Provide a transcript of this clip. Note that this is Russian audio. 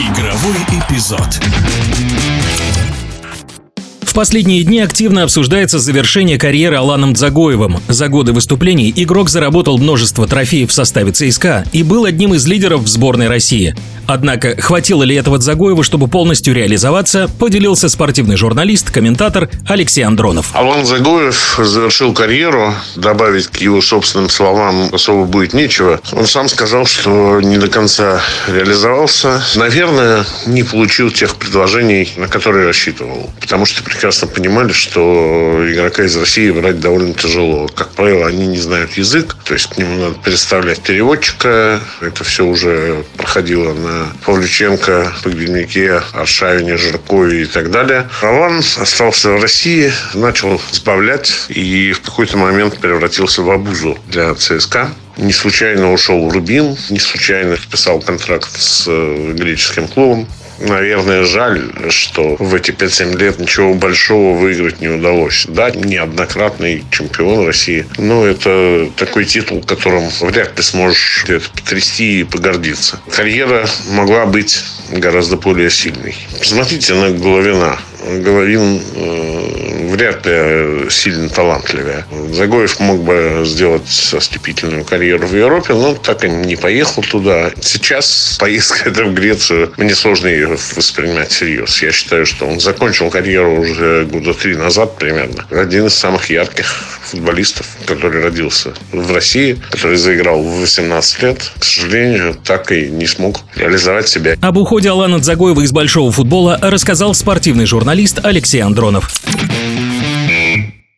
Игровой эпизод. В последние дни активно обсуждается завершение карьеры Аланом Дзагоевым. За годы выступлений игрок заработал множество трофеев в составе ЦСКА и был одним из лидеров в сборной России. Однако, хватило ли этого Дзагоева, чтобы полностью реализоваться, поделился спортивный журналист, комментатор Алексей Андронов. Алан Загоев завершил карьеру. Добавить к его собственным словам особо будет нечего. Он сам сказал, что не до конца реализовался. Наверное, не получил тех предложений, на которые рассчитывал. Потому что прекрасно понимали, что игрока из России брать довольно тяжело. Как правило, они не знают язык. То есть к нему надо представлять переводчика. Это все уже проходило на Павлюченко, Погребнике, Аршавине, Жиркове и так далее. Роман остался в России, начал сбавлять и в какой-то момент превратился в обузу для ЦСКА. Не случайно ушел в Рубин, не случайно подписал контракт с э, греческим клубом наверное, жаль, что в эти 5-7 лет ничего большого выиграть не удалось. Да, неоднократный чемпион России, но это такой титул, которым вряд ли сможешь это потрясти и погордиться. Карьера могла быть гораздо более сильной. Посмотрите на Головина. Головин вряд ли сильно талантливее. Загоев мог бы сделать ослепительную карьеру в Европе, но так и не поехал туда. Сейчас поездка это в Грецию, мне сложно ее воспринимать всерьез. Я считаю, что он закончил карьеру уже года три назад примерно. Один из самых ярких футболистов, который родился в России, который заиграл в 18 лет, к сожалению, так и не смог реализовать себя. Об уходе Алана Дзагоева из большого футбола рассказал спортивный журналист Алексей Андронов.